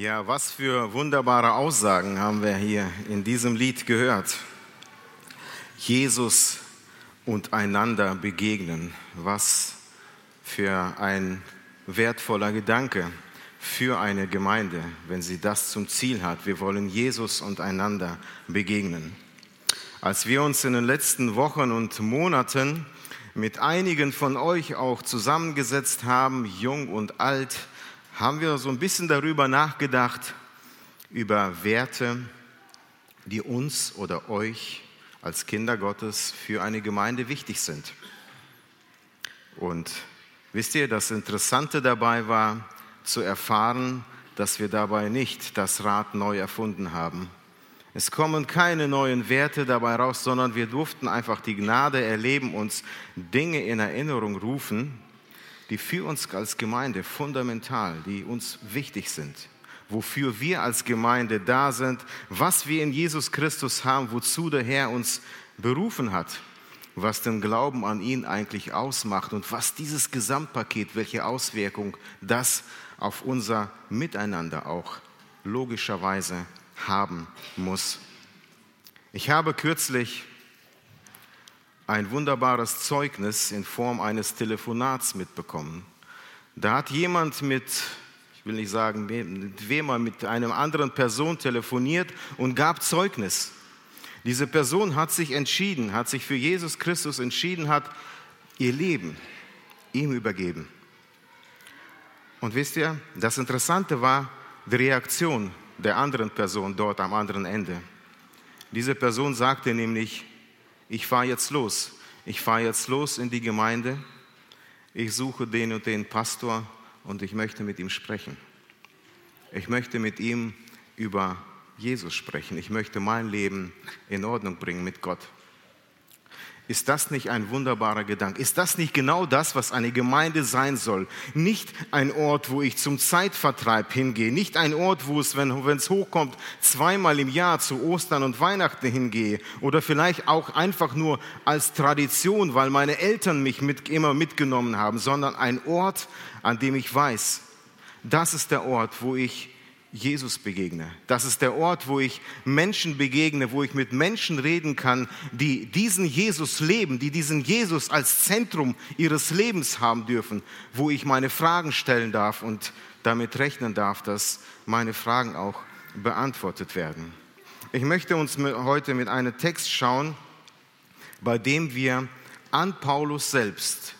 Ja, was für wunderbare Aussagen haben wir hier in diesem Lied gehört. Jesus und einander begegnen. Was für ein wertvoller Gedanke für eine Gemeinde, wenn sie das zum Ziel hat. Wir wollen Jesus und einander begegnen. Als wir uns in den letzten Wochen und Monaten mit einigen von euch auch zusammengesetzt haben, jung und alt, haben wir so ein bisschen darüber nachgedacht, über Werte, die uns oder euch als Kinder Gottes für eine Gemeinde wichtig sind. Und wisst ihr, das Interessante dabei war zu erfahren, dass wir dabei nicht das Rad neu erfunden haben. Es kommen keine neuen Werte dabei raus, sondern wir durften einfach die Gnade erleben, uns Dinge in Erinnerung rufen, die für uns als Gemeinde fundamental, die uns wichtig sind, wofür wir als Gemeinde da sind, was wir in Jesus Christus haben, wozu der Herr uns berufen hat, was den Glauben an ihn eigentlich ausmacht und was dieses Gesamtpaket, welche Auswirkung das auf unser Miteinander auch logischerweise haben muss. Ich habe kürzlich ein wunderbares Zeugnis in Form eines Telefonats mitbekommen. Da hat jemand mit, ich will nicht sagen, mit wem er mit einer anderen Person telefoniert und gab Zeugnis. Diese Person hat sich entschieden, hat sich für Jesus Christus entschieden, hat ihr Leben ihm übergeben. Und wisst ihr, das Interessante war die Reaktion der anderen Person dort am anderen Ende. Diese Person sagte nämlich, ich fahre jetzt los. Ich fahre jetzt los in die Gemeinde. Ich suche den und den Pastor und ich möchte mit ihm sprechen. Ich möchte mit ihm über Jesus sprechen. Ich möchte mein Leben in Ordnung bringen mit Gott. Ist das nicht ein wunderbarer Gedanke? Ist das nicht genau das, was eine Gemeinde sein soll? Nicht ein Ort, wo ich zum Zeitvertreib hingehe, nicht ein Ort, wo es, wenn es hochkommt, zweimal im Jahr zu Ostern und Weihnachten hingehe oder vielleicht auch einfach nur als Tradition, weil meine Eltern mich mit, immer mitgenommen haben, sondern ein Ort, an dem ich weiß, das ist der Ort, wo ich Jesus begegne. Das ist der Ort, wo ich Menschen begegne, wo ich mit Menschen reden kann, die diesen Jesus leben, die diesen Jesus als Zentrum ihres Lebens haben dürfen, wo ich meine Fragen stellen darf und damit rechnen darf, dass meine Fragen auch beantwortet werden. Ich möchte uns heute mit einem Text schauen, bei dem wir an Paulus selbst,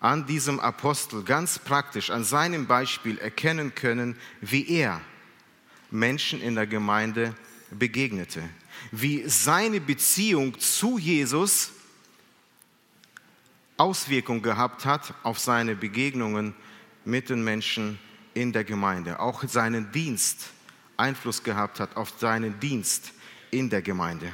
an diesem Apostel ganz praktisch, an seinem Beispiel erkennen können, wie er Menschen in der Gemeinde begegnete, wie seine Beziehung zu Jesus Auswirkungen gehabt hat auf seine Begegnungen mit den Menschen in der Gemeinde, auch seinen Dienst Einfluss gehabt hat auf seinen Dienst in der Gemeinde.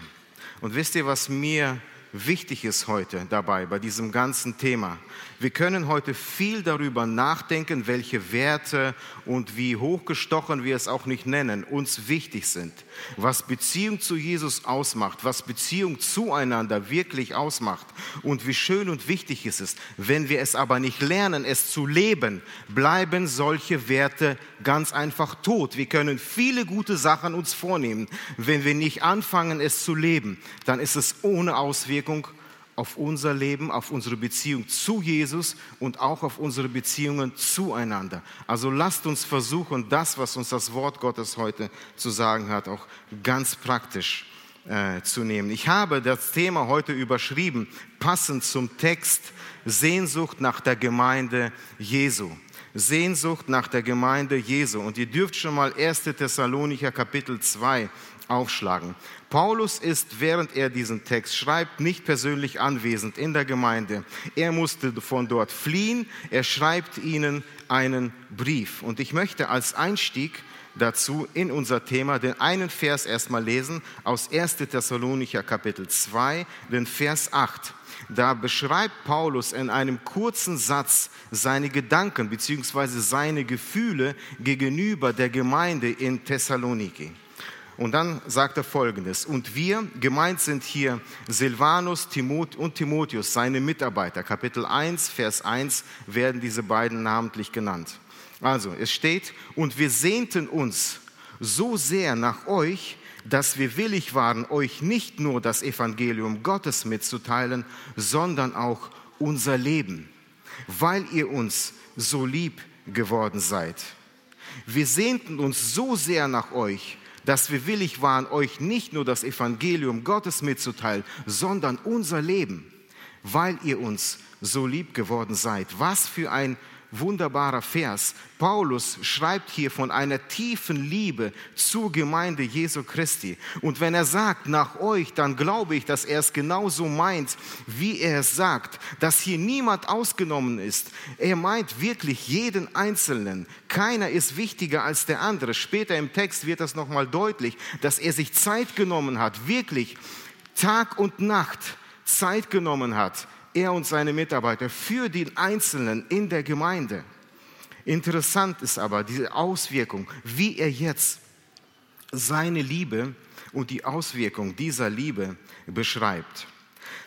Und wisst ihr, was mir wichtig ist heute dabei, bei diesem ganzen Thema. Wir können heute viel darüber nachdenken, welche Werte und wie hochgestochen wir es auch nicht nennen, uns wichtig sind. Was Beziehung zu Jesus ausmacht, was Beziehung zueinander wirklich ausmacht und wie schön und wichtig es ist. Wenn wir es aber nicht lernen, es zu leben, bleiben solche Werte ganz einfach tot. Wir können viele gute Sachen uns vornehmen. Wenn wir nicht anfangen, es zu leben, dann ist es ohne Auswirkung auf unser Leben, auf unsere Beziehung zu Jesus und auch auf unsere Beziehungen zueinander. Also lasst uns versuchen, das, was uns das Wort Gottes heute zu sagen hat, auch ganz praktisch äh, zu nehmen. Ich habe das Thema heute überschrieben, passend zum Text, Sehnsucht nach der Gemeinde Jesu. Sehnsucht nach der Gemeinde Jesu. Und ihr dürft schon mal 1. Thessalonicher Kapitel 2 aufschlagen. Paulus ist, während er diesen Text schreibt, nicht persönlich anwesend in der Gemeinde. Er musste von dort fliehen. Er schreibt ihnen einen Brief. Und ich möchte als Einstieg dazu in unser Thema den einen Vers erstmal lesen aus 1. Thessalonicher Kapitel 2, den Vers 8. Da beschreibt Paulus in einem kurzen Satz seine Gedanken bzw. seine Gefühle gegenüber der Gemeinde in Thessaloniki. Und dann sagt er folgendes, und wir, gemeint sind hier Silvanus Timot und Timotheus, seine Mitarbeiter. Kapitel 1, Vers 1 werden diese beiden namentlich genannt. Also, es steht, und wir sehnten uns so sehr nach euch, dass wir willig waren, euch nicht nur das Evangelium Gottes mitzuteilen, sondern auch unser Leben, weil ihr uns so lieb geworden seid. Wir sehnten uns so sehr nach euch, dass wir willig waren, euch nicht nur das Evangelium Gottes mitzuteilen, sondern unser Leben, weil ihr uns so lieb geworden seid. Was für ein wunderbarer Vers. Paulus schreibt hier von einer tiefen Liebe zur Gemeinde Jesu Christi. Und wenn er sagt, nach euch, dann glaube ich, dass er es genauso meint, wie er es sagt, dass hier niemand ausgenommen ist. Er meint wirklich jeden Einzelnen. Keiner ist wichtiger als der andere. Später im Text wird das nochmal deutlich, dass er sich Zeit genommen hat, wirklich Tag und Nacht Zeit genommen hat, er und seine Mitarbeiter für den Einzelnen in der Gemeinde. Interessant ist aber diese Auswirkung, wie er jetzt seine Liebe und die Auswirkung dieser Liebe beschreibt.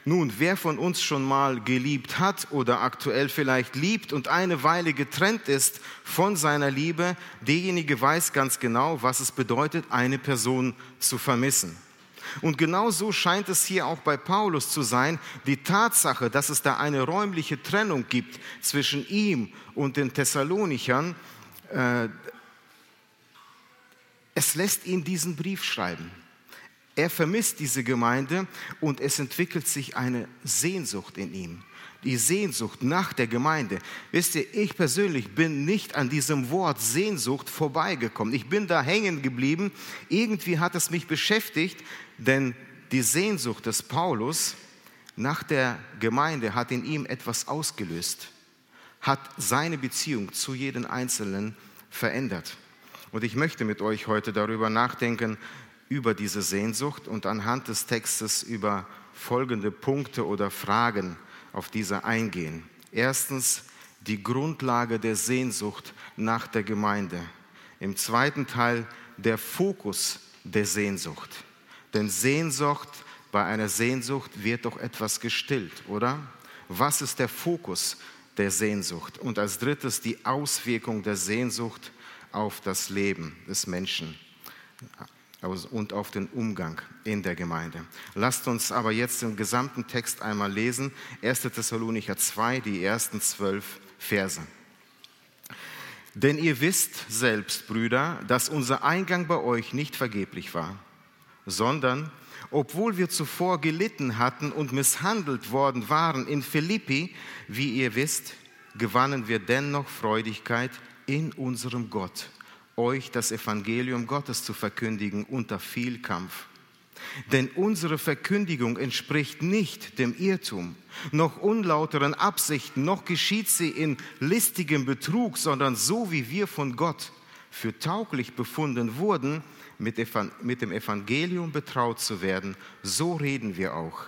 Nun, wer von uns schon mal geliebt hat oder aktuell vielleicht liebt und eine Weile getrennt ist von seiner Liebe, derjenige weiß ganz genau, was es bedeutet, eine Person zu vermissen. Und genau so scheint es hier auch bei Paulus zu sein. Die Tatsache, dass es da eine räumliche Trennung gibt zwischen ihm und den Thessalonichern, äh, es lässt ihn diesen Brief schreiben. Er vermisst diese Gemeinde und es entwickelt sich eine Sehnsucht in ihm die Sehnsucht nach der Gemeinde. Wisst ihr, ich persönlich bin nicht an diesem Wort Sehnsucht vorbeigekommen. Ich bin da hängen geblieben. Irgendwie hat es mich beschäftigt, denn die Sehnsucht des Paulus nach der Gemeinde hat in ihm etwas ausgelöst, hat seine Beziehung zu jedem Einzelnen verändert. Und ich möchte mit euch heute darüber nachdenken, über diese Sehnsucht und anhand des Textes über folgende Punkte oder Fragen auf diese eingehen. Erstens die Grundlage der Sehnsucht nach der Gemeinde. Im zweiten Teil der Fokus der Sehnsucht. Denn Sehnsucht, bei einer Sehnsucht wird doch etwas gestillt, oder? Was ist der Fokus der Sehnsucht? Und als drittes die Auswirkung der Sehnsucht auf das Leben des Menschen und auf den Umgang in der Gemeinde. Lasst uns aber jetzt den gesamten Text einmal lesen. 1. Thessalonicher 2, die ersten zwölf Verse. Denn ihr wisst selbst, Brüder, dass unser Eingang bei euch nicht vergeblich war, sondern obwohl wir zuvor gelitten hatten und misshandelt worden waren in Philippi, wie ihr wisst, gewannen wir dennoch Freudigkeit in unserem Gott euch das Evangelium Gottes zu verkündigen unter viel Kampf. Denn unsere Verkündigung entspricht nicht dem Irrtum, noch unlauteren Absichten, noch geschieht sie in listigem Betrug, sondern so wie wir von Gott für tauglich befunden wurden, mit dem Evangelium betraut zu werden, so reden wir auch.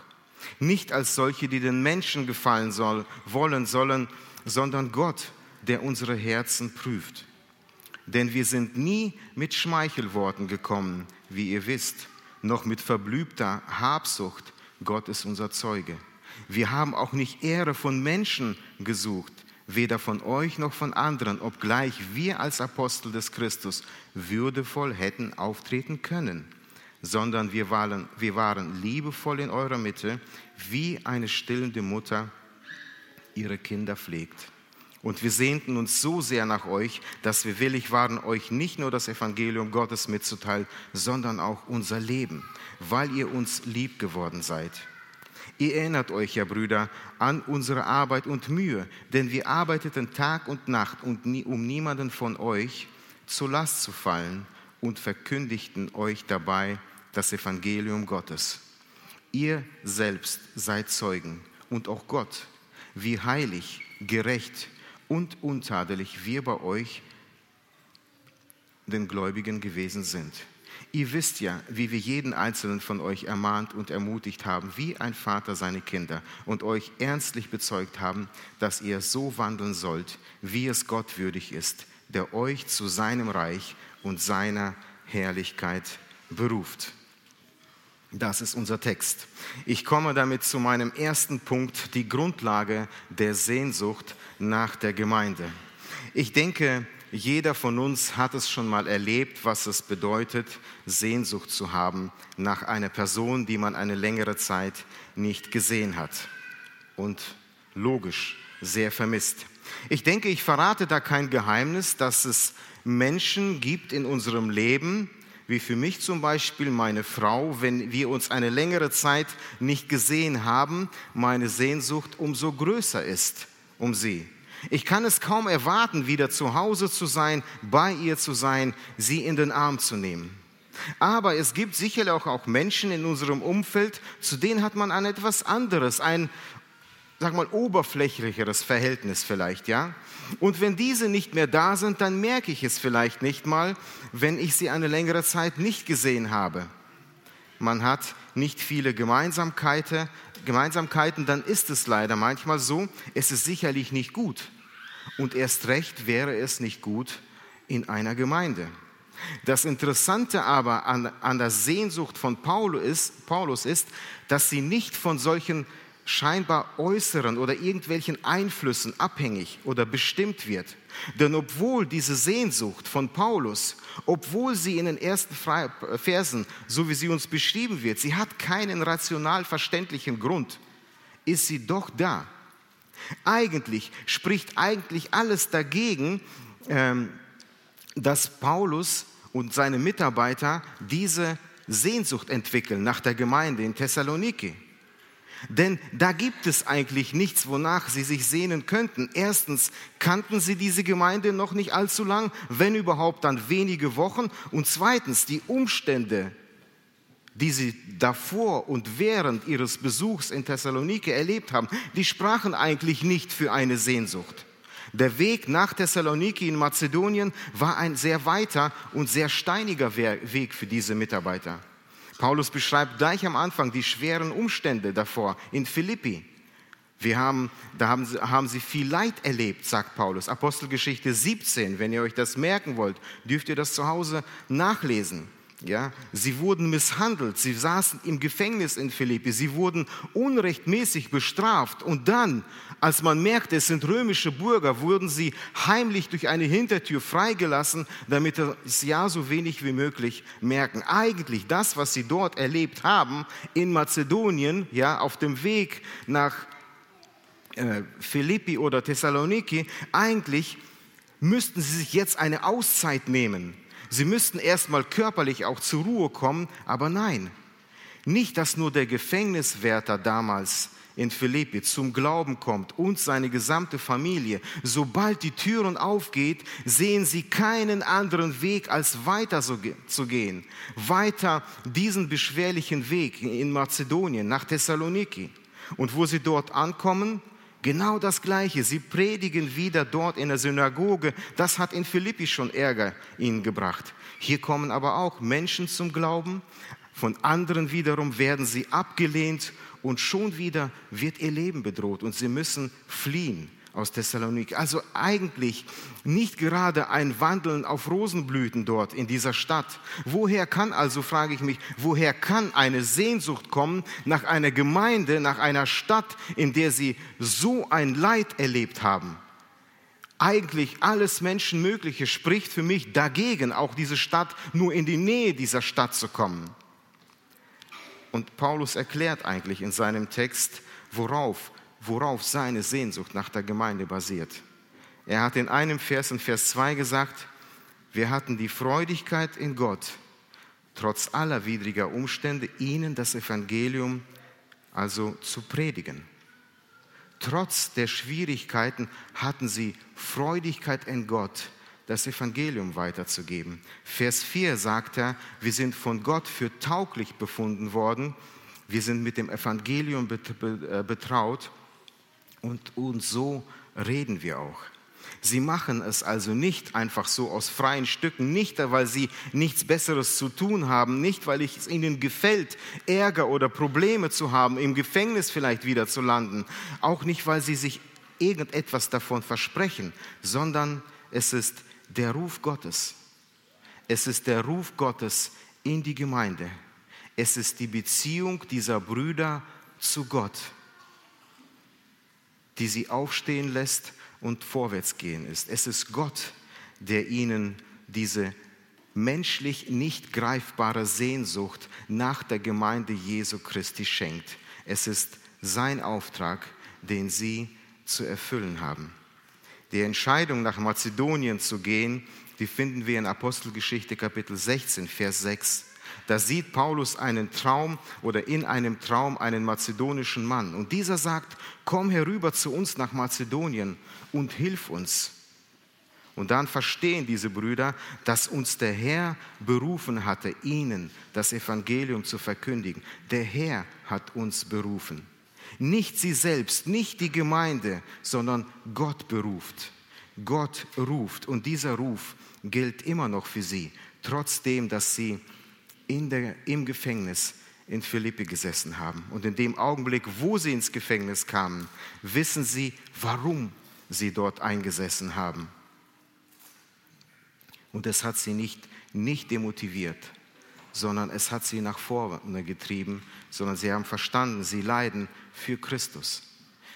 Nicht als solche, die den Menschen gefallen soll, wollen sollen, sondern Gott, der unsere Herzen prüft. Denn wir sind nie mit Schmeichelworten gekommen, wie ihr wisst, noch mit verblübter Habsucht. Gott ist unser Zeuge. Wir haben auch nicht Ehre von Menschen gesucht, weder von euch noch von anderen, obgleich wir als Apostel des Christus würdevoll hätten auftreten können, sondern wir waren, wir waren liebevoll in eurer Mitte, wie eine stillende Mutter ihre Kinder pflegt. Und wir sehnten uns so sehr nach euch, dass wir willig waren, euch nicht nur das Evangelium Gottes mitzuteilen, sondern auch unser Leben, weil ihr uns lieb geworden seid. Ihr erinnert euch ja, Brüder, an unsere Arbeit und Mühe, denn wir arbeiteten Tag und Nacht, um niemanden von euch zur Last zu fallen und verkündigten euch dabei das Evangelium Gottes. Ihr selbst seid Zeugen und auch Gott, wie heilig, gerecht und untadelig wir bei euch, den Gläubigen, gewesen sind. Ihr wisst ja, wie wir jeden einzelnen von euch ermahnt und ermutigt haben, wie ein Vater seine Kinder, und euch ernstlich bezeugt haben, dass ihr so wandeln sollt, wie es Gott würdig ist, der euch zu seinem Reich und seiner Herrlichkeit beruft. Das ist unser Text. Ich komme damit zu meinem ersten Punkt, die Grundlage der Sehnsucht nach der Gemeinde. Ich denke, jeder von uns hat es schon mal erlebt, was es bedeutet, Sehnsucht zu haben nach einer Person, die man eine längere Zeit nicht gesehen hat. Und logisch, sehr vermisst. Ich denke, ich verrate da kein Geheimnis, dass es Menschen gibt in unserem Leben, wie für mich zum Beispiel meine Frau, wenn wir uns eine längere Zeit nicht gesehen haben, meine Sehnsucht umso größer ist um sie. Ich kann es kaum erwarten, wieder zu Hause zu sein, bei ihr zu sein, sie in den Arm zu nehmen. Aber es gibt sicherlich auch Menschen in unserem Umfeld, zu denen hat man ein etwas anderes, ein, sag mal, oberflächlicheres Verhältnis vielleicht, ja? Und wenn diese nicht mehr da sind, dann merke ich es vielleicht nicht mal, wenn ich sie eine längere Zeit nicht gesehen habe. Man hat nicht viele Gemeinsamkeiten, Gemeinsamkeiten, dann ist es leider manchmal so, es ist sicherlich nicht gut. Und erst recht wäre es nicht gut in einer Gemeinde. Das Interessante aber an, an der Sehnsucht von Paulus ist, Paulus ist, dass sie nicht von solchen scheinbar äußeren oder irgendwelchen Einflüssen abhängig oder bestimmt wird. Denn obwohl diese Sehnsucht von Paulus, obwohl sie in den ersten Versen, so wie sie uns beschrieben wird, sie hat keinen rational verständlichen Grund, ist sie doch da. Eigentlich spricht eigentlich alles dagegen, ähm, dass Paulus und seine Mitarbeiter diese Sehnsucht entwickeln nach der Gemeinde in Thessaloniki. Denn da gibt es eigentlich nichts, wonach sie sich sehnen könnten. Erstens kannten sie diese Gemeinde noch nicht allzu lang, wenn überhaupt dann wenige Wochen. Und zweitens die Umstände, die sie davor und während ihres Besuchs in Thessalonike erlebt haben, die sprachen eigentlich nicht für eine Sehnsucht. Der Weg nach Thessaloniki in Mazedonien war ein sehr weiter und sehr steiniger Weg für diese Mitarbeiter. Paulus beschreibt gleich am Anfang die schweren Umstände davor in Philippi. Wir haben, da haben sie, haben sie viel Leid erlebt, sagt Paulus. Apostelgeschichte 17, wenn ihr euch das merken wollt, dürft ihr das zu Hause nachlesen. Ja, sie wurden misshandelt, sie saßen im Gefängnis in Philippi, sie wurden unrechtmäßig bestraft. Und dann, als man merkte, es sind römische Bürger, wurden sie heimlich durch eine Hintertür freigelassen, damit es ja so wenig wie möglich merken. Eigentlich das, was sie dort erlebt haben in Mazedonien, ja, auf dem Weg nach äh, Philippi oder Thessaloniki, eigentlich müssten sie sich jetzt eine Auszeit nehmen Sie müssten erstmal körperlich auch zur Ruhe kommen, aber nein. Nicht, dass nur der Gefängniswärter damals in Philippi zum Glauben kommt und seine gesamte Familie. Sobald die Türen aufgeht, sehen sie keinen anderen Weg, als weiter zu gehen. Weiter diesen beschwerlichen Weg in Mazedonien nach Thessaloniki. Und wo sie dort ankommen, Genau das Gleiche. Sie predigen wieder dort in der Synagoge. Das hat in Philippi schon Ärger ihnen gebracht. Hier kommen aber auch Menschen zum Glauben. Von anderen wiederum werden sie abgelehnt und schon wieder wird ihr Leben bedroht und sie müssen fliehen aus Thessaloniki. Also eigentlich nicht gerade ein Wandeln auf Rosenblüten dort in dieser Stadt. Woher kann also, frage ich mich, woher kann eine Sehnsucht kommen nach einer Gemeinde, nach einer Stadt, in der sie so ein Leid erlebt haben? Eigentlich alles Menschenmögliche spricht für mich dagegen, auch diese Stadt nur in die Nähe dieser Stadt zu kommen. Und Paulus erklärt eigentlich in seinem Text, worauf worauf seine Sehnsucht nach der Gemeinde basiert. Er hat in einem Vers, in Vers 2 gesagt, wir hatten die Freudigkeit in Gott, trotz aller widriger Umstände, ihnen das Evangelium also zu predigen. Trotz der Schwierigkeiten hatten sie Freudigkeit in Gott, das Evangelium weiterzugeben. Vers 4 sagt er, wir sind von Gott für tauglich befunden worden, wir sind mit dem Evangelium äh, betraut und, und so reden wir auch. Sie machen es also nicht einfach so aus freien Stücken, nicht weil sie nichts Besseres zu tun haben, nicht weil es ihnen gefällt, Ärger oder Probleme zu haben, im Gefängnis vielleicht wieder zu landen, auch nicht weil sie sich irgendetwas davon versprechen, sondern es ist der Ruf Gottes. Es ist der Ruf Gottes in die Gemeinde. Es ist die Beziehung dieser Brüder zu Gott die sie aufstehen lässt und vorwärts gehen ist. Es ist Gott, der ihnen diese menschlich nicht greifbare Sehnsucht nach der Gemeinde Jesu Christi schenkt. Es ist sein Auftrag, den sie zu erfüllen haben. Die Entscheidung, nach Mazedonien zu gehen, die finden wir in Apostelgeschichte Kapitel 16, Vers 6. Da sieht Paulus einen Traum oder in einem Traum einen mazedonischen Mann. Und dieser sagt, komm herüber zu uns nach Mazedonien und hilf uns. Und dann verstehen diese Brüder, dass uns der Herr berufen hatte, ihnen das Evangelium zu verkündigen. Der Herr hat uns berufen. Nicht sie selbst, nicht die Gemeinde, sondern Gott beruft. Gott ruft und dieser Ruf gilt immer noch für sie, trotzdem, dass sie in der, im Gefängnis in Philippi gesessen haben. Und in dem Augenblick, wo sie ins Gefängnis kamen, wissen sie, warum sie dort eingesessen haben. Und es hat sie nicht, nicht demotiviert, sondern es hat sie nach vorne getrieben, sondern sie haben verstanden, sie leiden für Christus.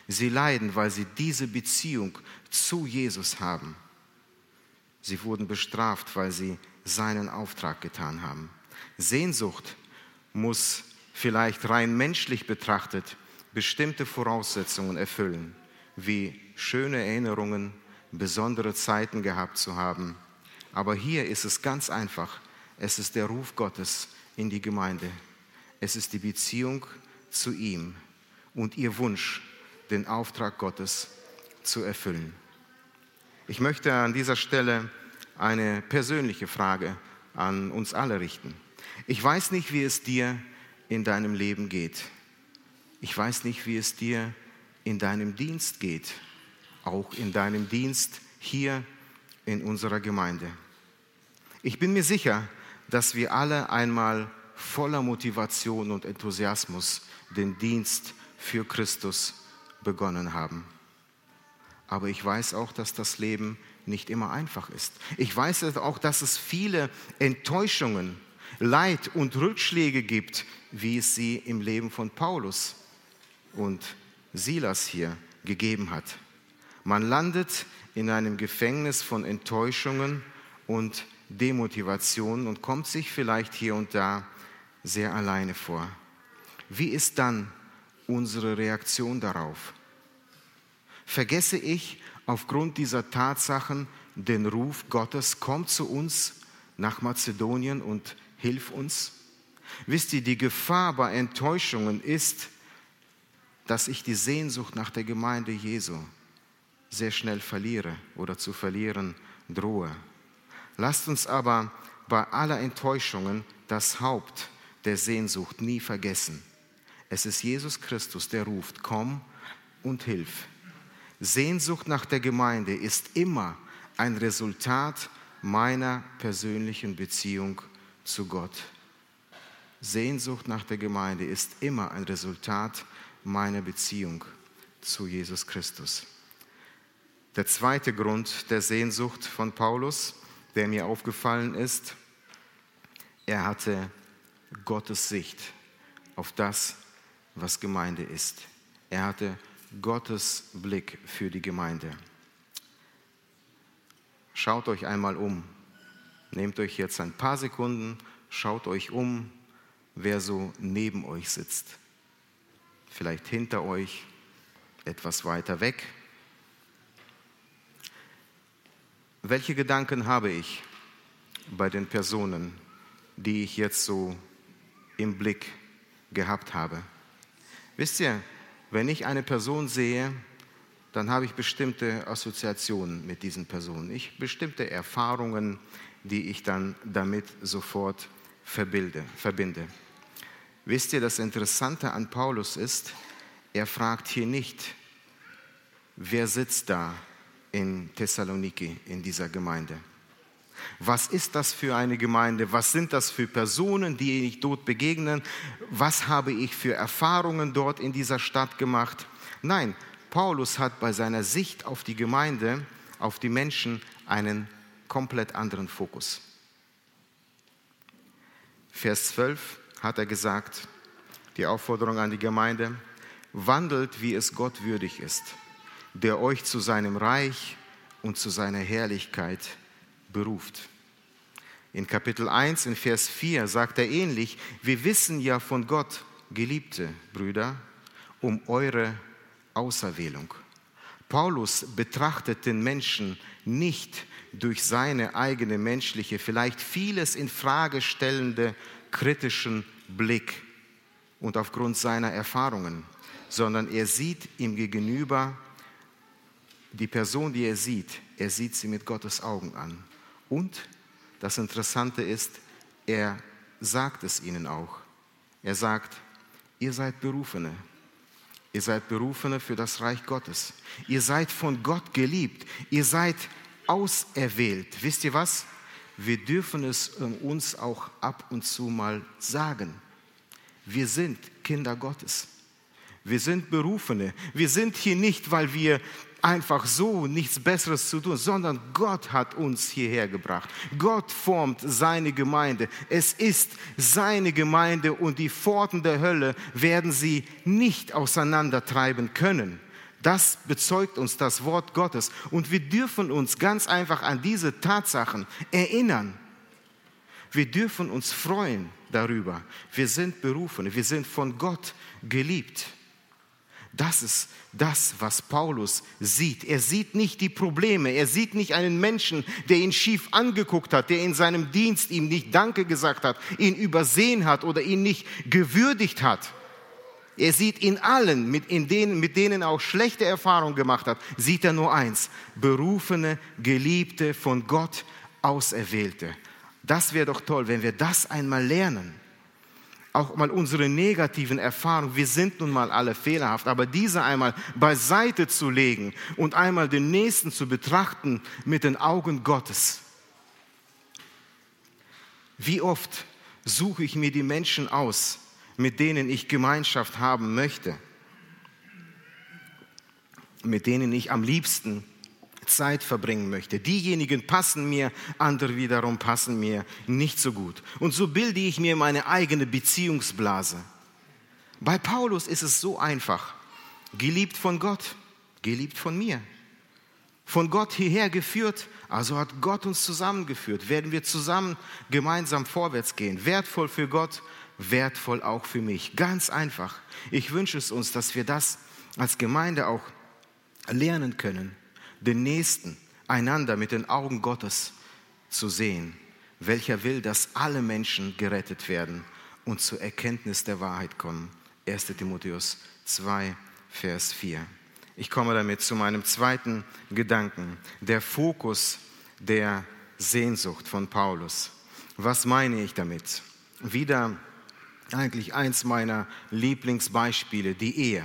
Sie leiden, weil sie diese Beziehung zu Jesus haben. Sie wurden bestraft, weil sie seinen Auftrag getan haben. Sehnsucht muss vielleicht rein menschlich betrachtet bestimmte Voraussetzungen erfüllen, wie schöne Erinnerungen, besondere Zeiten gehabt zu haben, aber hier ist es ganz einfach. Es ist der Ruf Gottes in die Gemeinde. Es ist die Beziehung zu ihm und ihr Wunsch, den Auftrag Gottes zu erfüllen. Ich möchte an dieser Stelle eine persönliche Frage an uns alle richten. Ich weiß nicht, wie es dir in deinem Leben geht. Ich weiß nicht, wie es dir in deinem Dienst geht, auch in deinem Dienst hier in unserer Gemeinde. Ich bin mir sicher, dass wir alle einmal voller Motivation und Enthusiasmus den Dienst für Christus begonnen haben. Aber ich weiß auch, dass das Leben nicht immer einfach ist. Ich weiß auch, dass es viele Enttäuschungen, Leid und Rückschläge gibt, wie es sie im Leben von Paulus und Silas hier gegeben hat. Man landet in einem Gefängnis von Enttäuschungen und Demotivation und kommt sich vielleicht hier und da sehr alleine vor. Wie ist dann unsere Reaktion darauf? Vergesse ich aufgrund dieser Tatsachen den Ruf Gottes, komm zu uns nach Mazedonien und hilf uns? Wisst ihr, die Gefahr bei Enttäuschungen ist, dass ich die Sehnsucht nach der Gemeinde Jesu sehr schnell verliere oder zu verlieren drohe. Lasst uns aber bei aller Enttäuschungen das Haupt der Sehnsucht nie vergessen. Es ist Jesus Christus, der ruft, komm und hilf. Sehnsucht nach der Gemeinde ist immer ein Resultat meiner persönlichen Beziehung zu Gott. Sehnsucht nach der Gemeinde ist immer ein Resultat meiner Beziehung zu Jesus Christus. Der zweite Grund der Sehnsucht von Paulus der mir aufgefallen ist, er hatte Gottes Sicht auf das, was Gemeinde ist. Er hatte Gottes Blick für die Gemeinde. Schaut euch einmal um. Nehmt euch jetzt ein paar Sekunden, schaut euch um, wer so neben euch sitzt. Vielleicht hinter euch, etwas weiter weg Welche Gedanken habe ich bei den Personen, die ich jetzt so im Blick gehabt habe? Wisst ihr, wenn ich eine Person sehe, dann habe ich bestimmte Assoziationen mit diesen Personen, ich bestimmte Erfahrungen, die ich dann damit sofort verbilde, verbinde. Wisst ihr, das Interessante an Paulus ist, er fragt hier nicht, wer sitzt da in Thessaloniki, in dieser Gemeinde. Was ist das für eine Gemeinde? Was sind das für Personen, die ich dort begegnen? Was habe ich für Erfahrungen dort in dieser Stadt gemacht? Nein, Paulus hat bei seiner Sicht auf die Gemeinde, auf die Menschen einen komplett anderen Fokus. Vers 12 hat er gesagt, die Aufforderung an die Gemeinde, wandelt, wie es Gott würdig ist der euch zu seinem Reich und zu seiner Herrlichkeit beruft. In Kapitel 1, in Vers 4 sagt er ähnlich, wir wissen ja von Gott, geliebte Brüder, um eure Auserwählung. Paulus betrachtet den Menschen nicht durch seine eigene menschliche, vielleicht vieles in Frage stellende kritischen Blick und aufgrund seiner Erfahrungen, sondern er sieht ihm gegenüber die Person, die er sieht, er sieht sie mit Gottes Augen an. Und das Interessante ist, er sagt es ihnen auch. Er sagt, ihr seid Berufene. Ihr seid Berufene für das Reich Gottes. Ihr seid von Gott geliebt. Ihr seid auserwählt. Wisst ihr was? Wir dürfen es uns auch ab und zu mal sagen. Wir sind Kinder Gottes. Wir sind Berufene. Wir sind hier nicht, weil wir einfach so nichts Besseres zu tun, sondern Gott hat uns hierher gebracht. Gott formt seine Gemeinde. Es ist seine Gemeinde und die Pforten der Hölle werden sie nicht auseinandertreiben können. Das bezeugt uns das Wort Gottes. Und wir dürfen uns ganz einfach an diese Tatsachen erinnern. Wir dürfen uns freuen darüber. Wir sind berufen, wir sind von Gott geliebt. Das ist das, was Paulus sieht. Er sieht nicht die Probleme. Er sieht nicht einen Menschen, der ihn schief angeguckt hat, der in seinem Dienst ihm nicht Danke gesagt hat, ihn übersehen hat oder ihn nicht gewürdigt hat. Er sieht in allen, mit, in denen, mit denen auch schlechte Erfahrungen gemacht hat, sieht er nur eins, berufene, geliebte, von Gott auserwählte. Das wäre doch toll, wenn wir das einmal lernen auch mal unsere negativen Erfahrungen, wir sind nun mal alle fehlerhaft, aber diese einmal beiseite zu legen und einmal den Nächsten zu betrachten mit den Augen Gottes. Wie oft suche ich mir die Menschen aus, mit denen ich Gemeinschaft haben möchte, mit denen ich am liebsten Zeit verbringen möchte. Diejenigen passen mir, andere wiederum passen mir nicht so gut. Und so bilde ich mir meine eigene Beziehungsblase. Bei Paulus ist es so einfach. Geliebt von Gott, geliebt von mir. Von Gott hierher geführt, also hat Gott uns zusammengeführt. Werden wir zusammen gemeinsam vorwärts gehen. Wertvoll für Gott, wertvoll auch für mich. Ganz einfach. Ich wünsche es uns, dass wir das als Gemeinde auch lernen können den Nächsten, einander mit den Augen Gottes zu sehen, welcher will, dass alle Menschen gerettet werden und zur Erkenntnis der Wahrheit kommen. 1 Timotheus 2, Vers 4. Ich komme damit zu meinem zweiten Gedanken, der Fokus der Sehnsucht von Paulus. Was meine ich damit? Wieder eigentlich eins meiner Lieblingsbeispiele, die Ehe.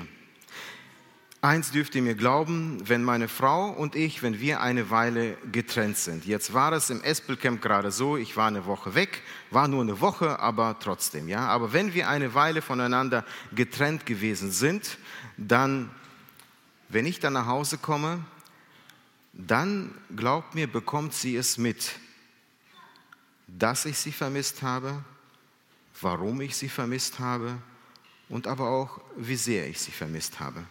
Eins dürft ihr mir glauben, wenn meine Frau und ich, wenn wir eine Weile getrennt sind. Jetzt war es im Espelcamp gerade so, ich war eine Woche weg, war nur eine Woche, aber trotzdem, ja. Aber wenn wir eine Weile voneinander getrennt gewesen sind, dann, wenn ich dann nach Hause komme, dann, glaubt mir, bekommt sie es mit, dass ich sie vermisst habe, warum ich sie vermisst habe und aber auch, wie sehr ich sie vermisst habe.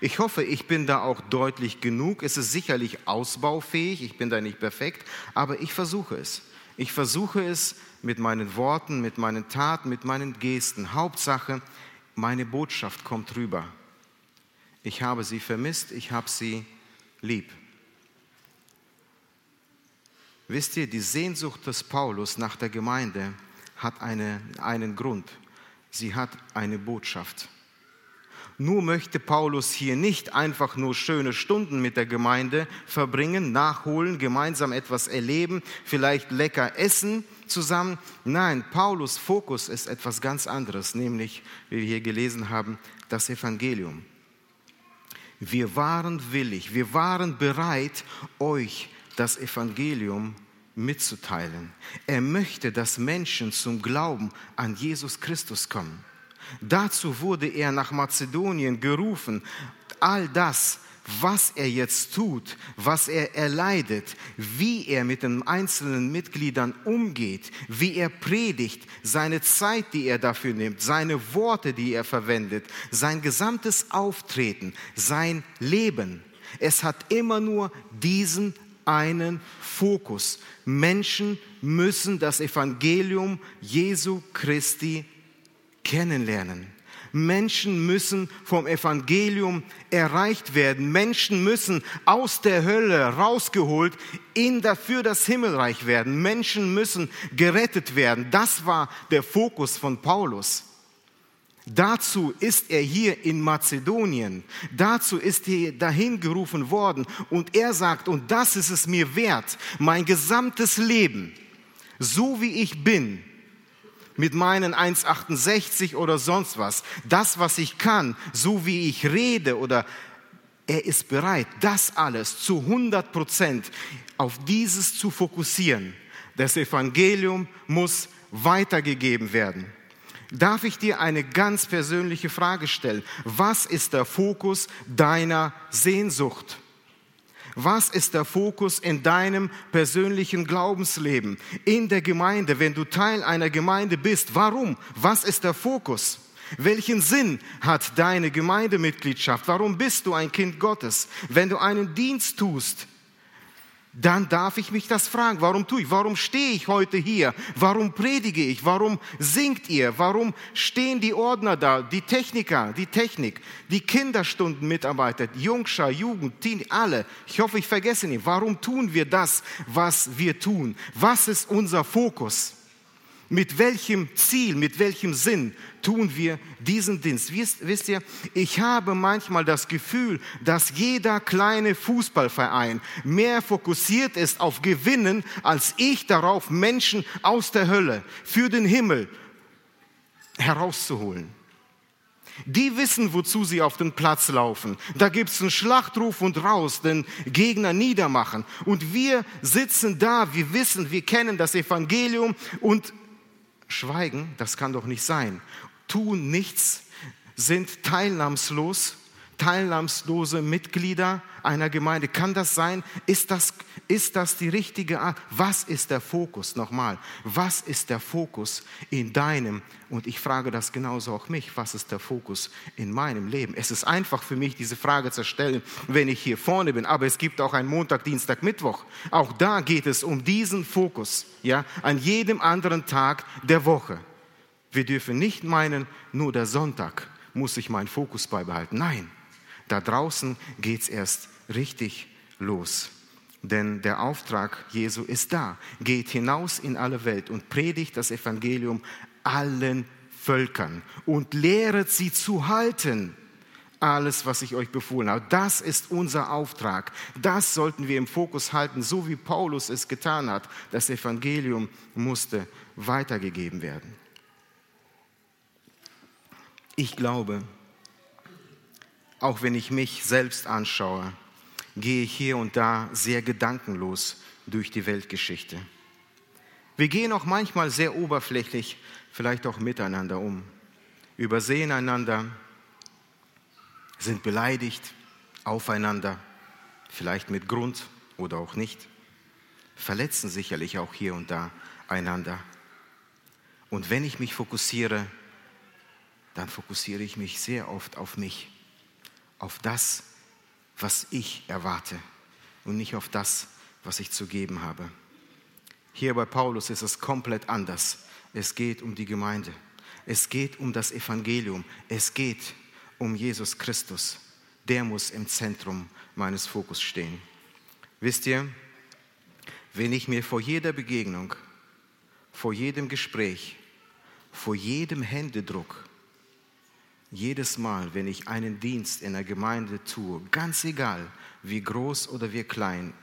Ich hoffe, ich bin da auch deutlich genug. Es ist sicherlich ausbaufähig, ich bin da nicht perfekt, aber ich versuche es. Ich versuche es mit meinen Worten, mit meinen Taten, mit meinen Gesten. Hauptsache, meine Botschaft kommt rüber. Ich habe sie vermisst, ich habe sie lieb. Wisst ihr, die Sehnsucht des Paulus nach der Gemeinde hat eine, einen Grund. Sie hat eine Botschaft. Nur möchte Paulus hier nicht einfach nur schöne Stunden mit der Gemeinde verbringen, nachholen, gemeinsam etwas erleben, vielleicht lecker essen zusammen. Nein, Paulus Fokus ist etwas ganz anderes, nämlich, wie wir hier gelesen haben, das Evangelium. Wir waren willig, wir waren bereit, euch das Evangelium mitzuteilen. Er möchte, dass Menschen zum Glauben an Jesus Christus kommen. Dazu wurde er nach Mazedonien gerufen. All das, was er jetzt tut, was er erleidet, wie er mit den einzelnen Mitgliedern umgeht, wie er predigt, seine Zeit, die er dafür nimmt, seine Worte, die er verwendet, sein gesamtes Auftreten, sein Leben. Es hat immer nur diesen einen Fokus. Menschen müssen das Evangelium Jesu Christi kennenlernen. Menschen müssen vom Evangelium erreicht werden. Menschen müssen aus der Hölle rausgeholt in dafür das Himmelreich werden. Menschen müssen gerettet werden. Das war der Fokus von Paulus. Dazu ist er hier in Mazedonien. Dazu ist er dahin gerufen worden. Und er sagt, und das ist es mir wert, mein gesamtes Leben, so wie ich bin, mit meinen 1,68 oder sonst was, das, was ich kann, so wie ich rede oder er ist bereit, das alles zu 100 Prozent auf dieses zu fokussieren. Das Evangelium muss weitergegeben werden. Darf ich dir eine ganz persönliche Frage stellen? Was ist der Fokus deiner Sehnsucht? Was ist der Fokus in deinem persönlichen Glaubensleben, in der Gemeinde, wenn du Teil einer Gemeinde bist? Warum? Was ist der Fokus? Welchen Sinn hat deine Gemeindemitgliedschaft? Warum bist du ein Kind Gottes? Wenn du einen Dienst tust, dann darf ich mich das fragen. Warum tue ich? Warum stehe ich heute hier? Warum predige ich? Warum singt ihr? Warum stehen die Ordner da, die Techniker, die Technik, die Kinderstundenmitarbeiter, Jungschar, Jugend, Teen, alle? Ich hoffe, ich vergesse nicht. Warum tun wir das, was wir tun? Was ist unser Fokus? Mit welchem Ziel, mit welchem Sinn tun wir diesen Dienst? Wisst, wisst ihr, ich habe manchmal das Gefühl, dass jeder kleine Fußballverein mehr fokussiert ist auf Gewinnen, als ich darauf, Menschen aus der Hölle für den Himmel herauszuholen. Die wissen, wozu sie auf den Platz laufen. Da gibt's einen Schlachtruf und raus, den Gegner niedermachen. Und wir sitzen da, wir wissen, wir kennen das Evangelium und schweigen, das kann doch nicht sein. Tun nichts, sind teilnahmslos, teilnahmslose Mitglieder einer Gemeinde. Kann das sein? Ist das, ist das die richtige Art? Was ist der Fokus? Nochmal, was ist der Fokus in deinem? Und ich frage das genauso auch mich. Was ist der Fokus in meinem Leben? Es ist einfach für mich, diese Frage zu stellen, wenn ich hier vorne bin. Aber es gibt auch einen Montag, Dienstag, Mittwoch. Auch da geht es um diesen Fokus. Ja, an jedem anderen Tag der Woche. Wir dürfen nicht meinen, nur der Sonntag muss ich meinen Fokus beibehalten. Nein, da draußen geht es erst richtig los. Denn der Auftrag Jesu ist da. Geht hinaus in alle Welt und predigt das Evangelium allen Völkern und lehret sie zu halten. Alles, was ich euch befohlen habe. Das ist unser Auftrag. Das sollten wir im Fokus halten, so wie Paulus es getan hat. Das Evangelium musste weitergegeben werden. Ich glaube, auch wenn ich mich selbst anschaue, gehe ich hier und da sehr gedankenlos durch die Weltgeschichte. Wir gehen auch manchmal sehr oberflächlich, vielleicht auch miteinander um, übersehen einander, sind beleidigt aufeinander, vielleicht mit Grund oder auch nicht, verletzen sicherlich auch hier und da einander. Und wenn ich mich fokussiere, dann fokussiere ich mich sehr oft auf mich, auf das, was ich erwarte und nicht auf das, was ich zu geben habe. Hier bei Paulus ist es komplett anders. Es geht um die Gemeinde. Es geht um das Evangelium. Es geht um Jesus Christus. Der muss im Zentrum meines Fokus stehen. Wisst ihr, wenn ich mir vor jeder Begegnung, vor jedem Gespräch, vor jedem Händedruck jedes Mal, wenn ich einen Dienst in der Gemeinde tue, ganz egal, wie groß oder wie klein,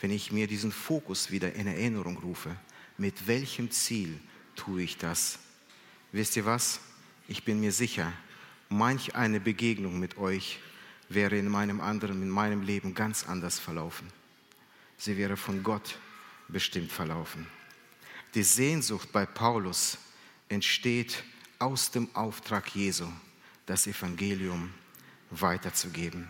wenn ich mir diesen Fokus wieder in Erinnerung rufe, mit welchem Ziel tue ich das? Wisst ihr was? Ich bin mir sicher, manch eine Begegnung mit euch wäre in meinem anderen, in meinem Leben ganz anders verlaufen. Sie wäre von Gott bestimmt verlaufen. Die Sehnsucht bei Paulus entsteht aus dem Auftrag Jesu das Evangelium weiterzugeben.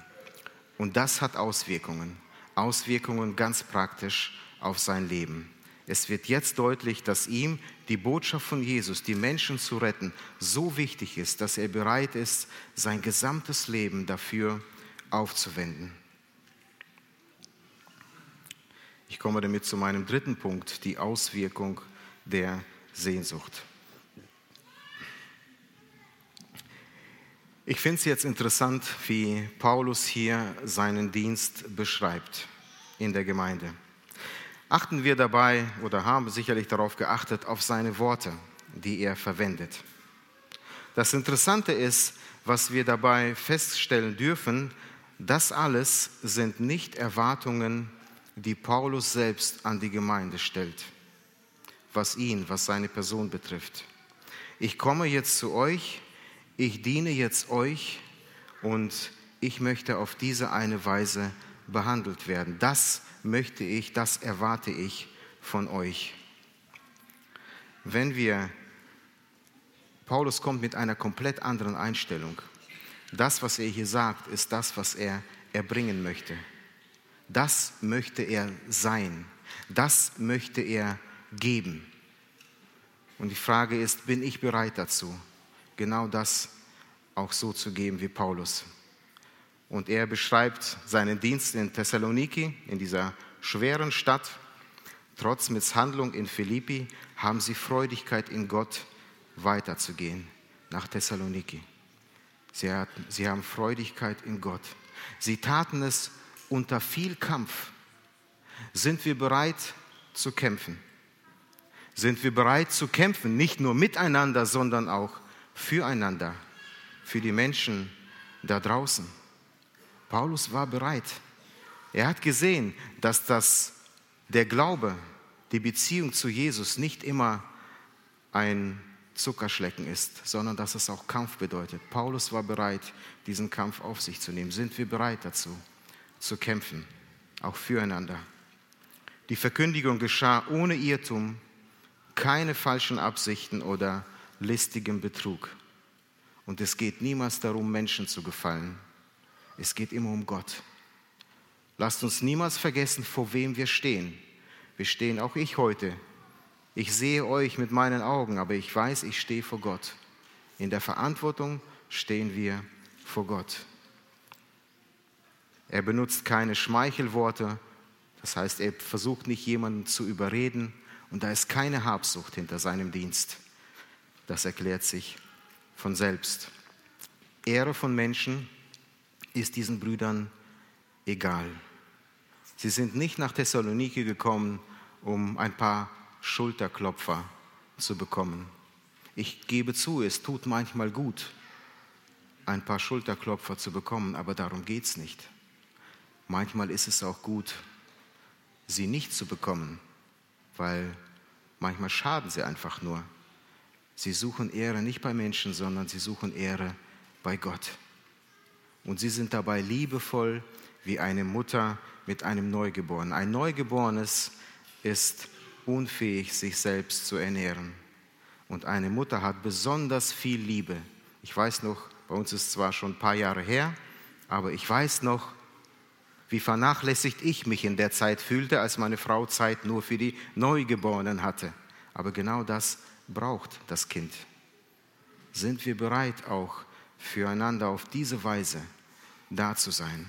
Und das hat Auswirkungen, Auswirkungen ganz praktisch auf sein Leben. Es wird jetzt deutlich, dass ihm die Botschaft von Jesus, die Menschen zu retten, so wichtig ist, dass er bereit ist, sein gesamtes Leben dafür aufzuwenden. Ich komme damit zu meinem dritten Punkt, die Auswirkung der Sehnsucht. Ich finde es jetzt interessant, wie Paulus hier seinen Dienst beschreibt in der Gemeinde. Achten wir dabei oder haben sicherlich darauf geachtet, auf seine Worte, die er verwendet. Das Interessante ist, was wir dabei feststellen dürfen, das alles sind nicht Erwartungen, die Paulus selbst an die Gemeinde stellt, was ihn, was seine Person betrifft. Ich komme jetzt zu euch ich diene jetzt euch und ich möchte auf diese eine Weise behandelt werden. Das möchte ich, das erwarte ich von euch. Wenn wir, Paulus kommt mit einer komplett anderen Einstellung. Das, was er hier sagt, ist das, was er erbringen möchte. Das möchte er sein. Das möchte er geben. Und die Frage ist, bin ich bereit dazu? Genau das auch so zu geben wie Paulus. Und er beschreibt seinen Dienst in Thessaloniki, in dieser schweren Stadt. Trotz Misshandlung in Philippi haben sie Freudigkeit in Gott weiterzugehen nach Thessaloniki. Sie, hatten, sie haben Freudigkeit in Gott. Sie taten es unter viel Kampf. Sind wir bereit zu kämpfen? Sind wir bereit zu kämpfen, nicht nur miteinander, sondern auch füreinander, für die Menschen da draußen. Paulus war bereit. Er hat gesehen, dass das, der Glaube, die Beziehung zu Jesus nicht immer ein Zuckerschlecken ist, sondern dass es auch Kampf bedeutet. Paulus war bereit, diesen Kampf auf sich zu nehmen. Sind wir bereit dazu, zu kämpfen, auch füreinander? Die Verkündigung geschah ohne Irrtum, keine falschen Absichten oder listigem Betrug. Und es geht niemals darum, Menschen zu gefallen. Es geht immer um Gott. Lasst uns niemals vergessen, vor wem wir stehen. Wir stehen auch ich heute. Ich sehe euch mit meinen Augen, aber ich weiß, ich stehe vor Gott. In der Verantwortung stehen wir vor Gott. Er benutzt keine Schmeichelworte, das heißt, er versucht nicht jemanden zu überreden und da ist keine Habsucht hinter seinem Dienst. Das erklärt sich von selbst. Ehre von Menschen ist diesen Brüdern egal. Sie sind nicht nach Thessaloniki gekommen, um ein paar Schulterklopfer zu bekommen. Ich gebe zu, es tut manchmal gut, ein paar Schulterklopfer zu bekommen, aber darum geht es nicht. Manchmal ist es auch gut, sie nicht zu bekommen, weil manchmal schaden sie einfach nur. Sie suchen Ehre nicht bei Menschen, sondern sie suchen Ehre bei Gott. Und sie sind dabei liebevoll wie eine Mutter mit einem Neugeborenen. Ein Neugeborenes ist unfähig, sich selbst zu ernähren. Und eine Mutter hat besonders viel Liebe. Ich weiß noch, bei uns ist es zwar schon ein paar Jahre her, aber ich weiß noch, wie vernachlässigt ich mich in der Zeit fühlte, als meine Frau Zeit nur für die Neugeborenen hatte. Aber genau das braucht das Kind. Sind wir bereit, auch füreinander auf diese Weise da zu sein?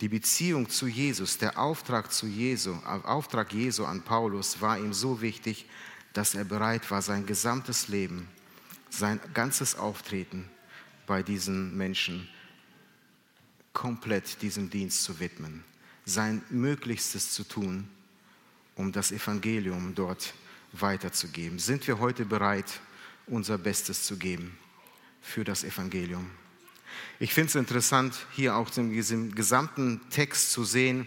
Die Beziehung zu Jesus, der Auftrag zu Jesu, Auftrag Jesu an Paulus war ihm so wichtig, dass er bereit war, sein gesamtes Leben, sein ganzes Auftreten bei diesen Menschen komplett diesem Dienst zu widmen, sein Möglichstes zu tun, um das Evangelium dort zu weiterzugeben? Sind wir heute bereit, unser Bestes zu geben für das Evangelium? Ich finde es interessant, hier auch im gesamten Text zu sehen,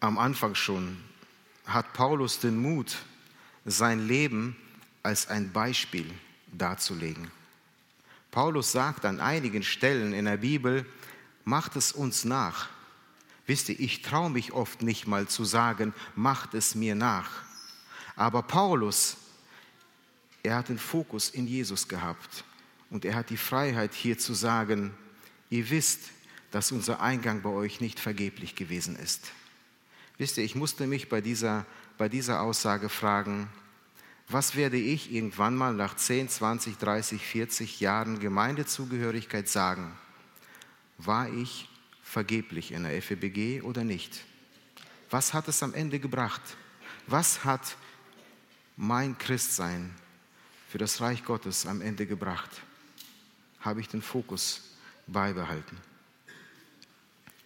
am Anfang schon hat Paulus den Mut, sein Leben als ein Beispiel darzulegen. Paulus sagt an einigen Stellen in der Bibel, macht es uns nach. Wisst ihr, ich traue mich oft nicht mal zu sagen, macht es mir nach. Aber Paulus, er hat den Fokus in Jesus gehabt und er hat die Freiheit hier zu sagen, ihr wisst, dass unser Eingang bei euch nicht vergeblich gewesen ist. Wisst ihr, ich musste mich bei dieser, bei dieser Aussage fragen, was werde ich irgendwann mal nach 10, 20, 30, 40 Jahren Gemeindezugehörigkeit sagen? War ich vergeblich in der FEBG oder nicht? Was hat es am Ende gebracht? Was hat mein Christsein für das Reich Gottes am Ende gebracht? Habe ich den Fokus beibehalten?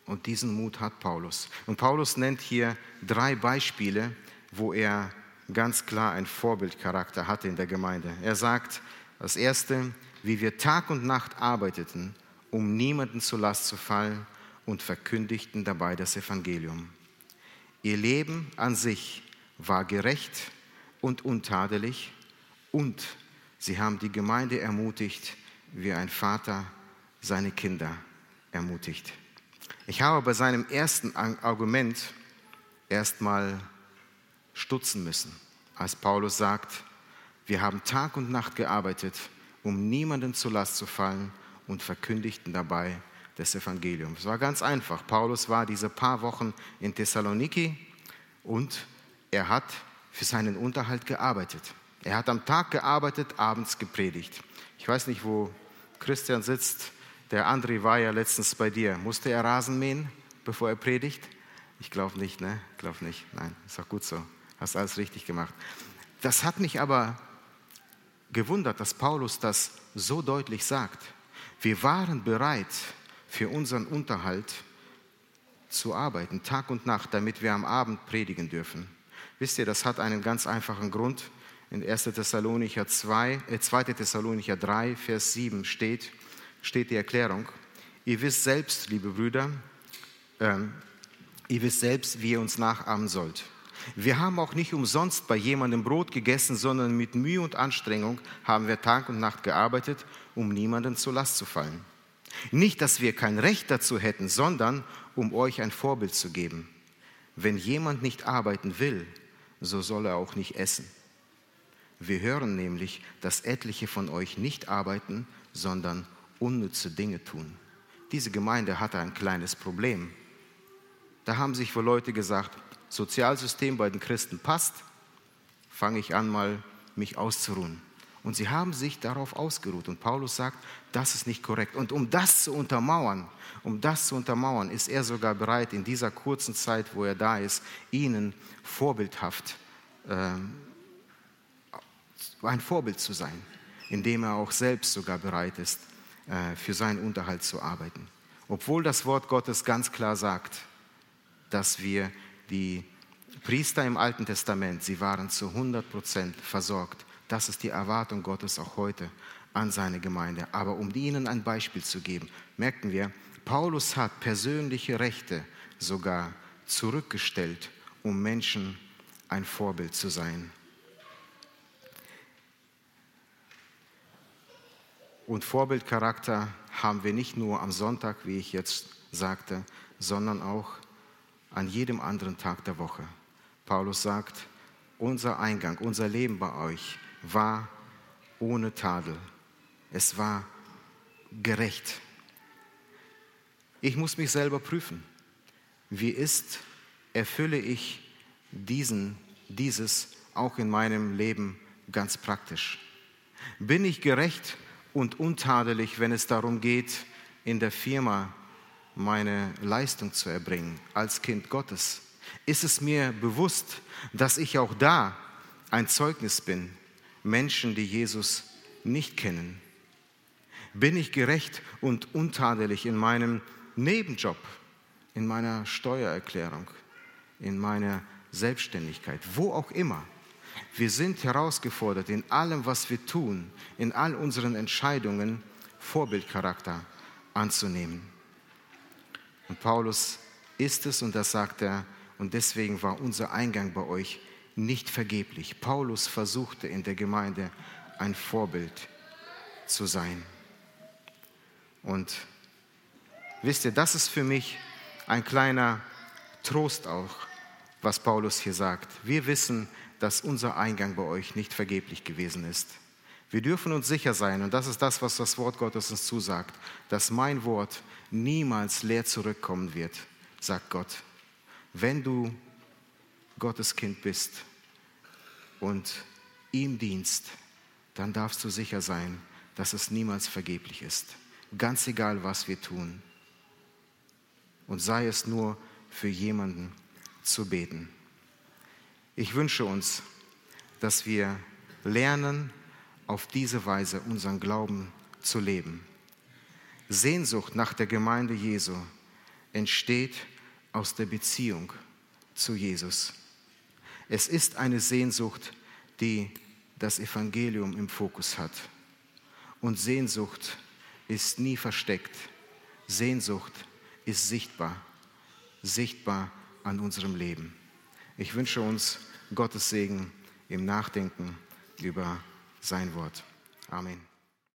Und diesen Mut hat Paulus. Und Paulus nennt hier drei Beispiele, wo er ganz klar einen Vorbildcharakter hatte in der Gemeinde. Er sagt, das erste, wie wir Tag und Nacht arbeiteten, um niemanden zur Last zu fallen und verkündigten dabei das Evangelium. Ihr Leben an sich war gerecht und untadelig und sie haben die Gemeinde ermutigt, wie ein Vater seine Kinder ermutigt. Ich habe bei seinem ersten Argument erstmal stutzen müssen, als Paulus sagt, wir haben Tag und Nacht gearbeitet, um niemanden zur Last zu fallen und verkündigten dabei das Evangelium. Es war ganz einfach. Paulus war diese paar Wochen in Thessaloniki und er hat für seinen Unterhalt gearbeitet. Er hat am Tag gearbeitet, abends gepredigt. Ich weiß nicht, wo Christian sitzt. Der André war ja letztens bei dir. Musste er Rasen mähen, bevor er predigt? Ich glaube nicht, ne? Ich glaube nicht. Nein, ist auch gut so. Hast alles richtig gemacht. Das hat mich aber gewundert, dass Paulus das so deutlich sagt. Wir waren bereit, für unseren Unterhalt zu arbeiten, Tag und Nacht, damit wir am Abend predigen dürfen. Wisst ihr, das hat einen ganz einfachen Grund. In 1. Thessalonicher 2, äh 2. Thessalonicher 3, Vers 7 steht, steht die Erklärung. Ihr wisst selbst, liebe Brüder, ähm, ihr wisst selbst, wie ihr uns nachahmen sollt. Wir haben auch nicht umsonst bei jemandem Brot gegessen, sondern mit Mühe und Anstrengung haben wir Tag und Nacht gearbeitet, um niemanden zur Last zu fallen. Nicht, dass wir kein Recht dazu hätten, sondern um euch ein Vorbild zu geben. Wenn jemand nicht arbeiten will, so soll er auch nicht essen. Wir hören nämlich, dass etliche von euch nicht arbeiten, sondern unnütze Dinge tun. Diese Gemeinde hatte ein kleines Problem. Da haben sich wohl Leute gesagt, Sozialsystem bei den Christen passt, fange ich an, mal mich auszuruhen. Und sie haben sich darauf ausgeruht. Und Paulus sagt, das ist nicht korrekt. Und um das zu untermauern, um das zu untermauern, ist er sogar bereit, in dieser kurzen Zeit, wo er da ist, ihnen vorbildhaft, äh, ein Vorbild zu sein, indem er auch selbst sogar bereit ist, äh, für seinen Unterhalt zu arbeiten. Obwohl das Wort Gottes ganz klar sagt, dass wir die Priester im Alten Testament, sie waren zu 100 Prozent versorgt das ist die Erwartung Gottes auch heute an seine Gemeinde. Aber um ihnen ein Beispiel zu geben, merken wir, Paulus hat persönliche Rechte sogar zurückgestellt, um Menschen ein Vorbild zu sein. Und Vorbildcharakter haben wir nicht nur am Sonntag, wie ich jetzt sagte, sondern auch an jedem anderen Tag der Woche. Paulus sagt, unser Eingang, unser Leben bei euch war ohne Tadel. Es war gerecht. Ich muss mich selber prüfen. Wie ist, erfülle ich diesen, dieses auch in meinem Leben ganz praktisch? Bin ich gerecht und untadelig, wenn es darum geht, in der Firma meine Leistung zu erbringen als Kind Gottes? Ist es mir bewusst, dass ich auch da ein Zeugnis bin Menschen, die Jesus nicht kennen? Bin ich gerecht und untadelig in meinem Nebenjob, in meiner Steuererklärung, in meiner Selbstständigkeit, wo auch immer? Wir sind herausgefordert, in allem, was wir tun, in all unseren Entscheidungen Vorbildcharakter anzunehmen. Und Paulus ist es, und das sagt er, und deswegen war unser Eingang bei euch nicht vergeblich. Paulus versuchte in der Gemeinde ein Vorbild zu sein. Und wisst ihr, das ist für mich ein kleiner Trost auch, was Paulus hier sagt. Wir wissen, dass unser Eingang bei euch nicht vergeblich gewesen ist. Wir dürfen uns sicher sein, und das ist das, was das Wort Gottes uns zusagt, dass mein Wort niemals leer zurückkommen wird, sagt Gott. Wenn du Gottes Kind bist und ihm dienst, dann darfst du sicher sein, dass es niemals vergeblich ist. Ganz egal, was wir tun. Und sei es nur für jemanden zu beten. Ich wünsche uns, dass wir lernen, auf diese Weise unseren Glauben zu leben. Sehnsucht nach der Gemeinde Jesu entsteht aus der Beziehung zu Jesus. Es ist eine Sehnsucht, die das Evangelium im Fokus hat. Und Sehnsucht ist nie versteckt. Sehnsucht ist sichtbar, sichtbar an unserem Leben. Ich wünsche uns Gottes Segen im Nachdenken über sein Wort. Amen.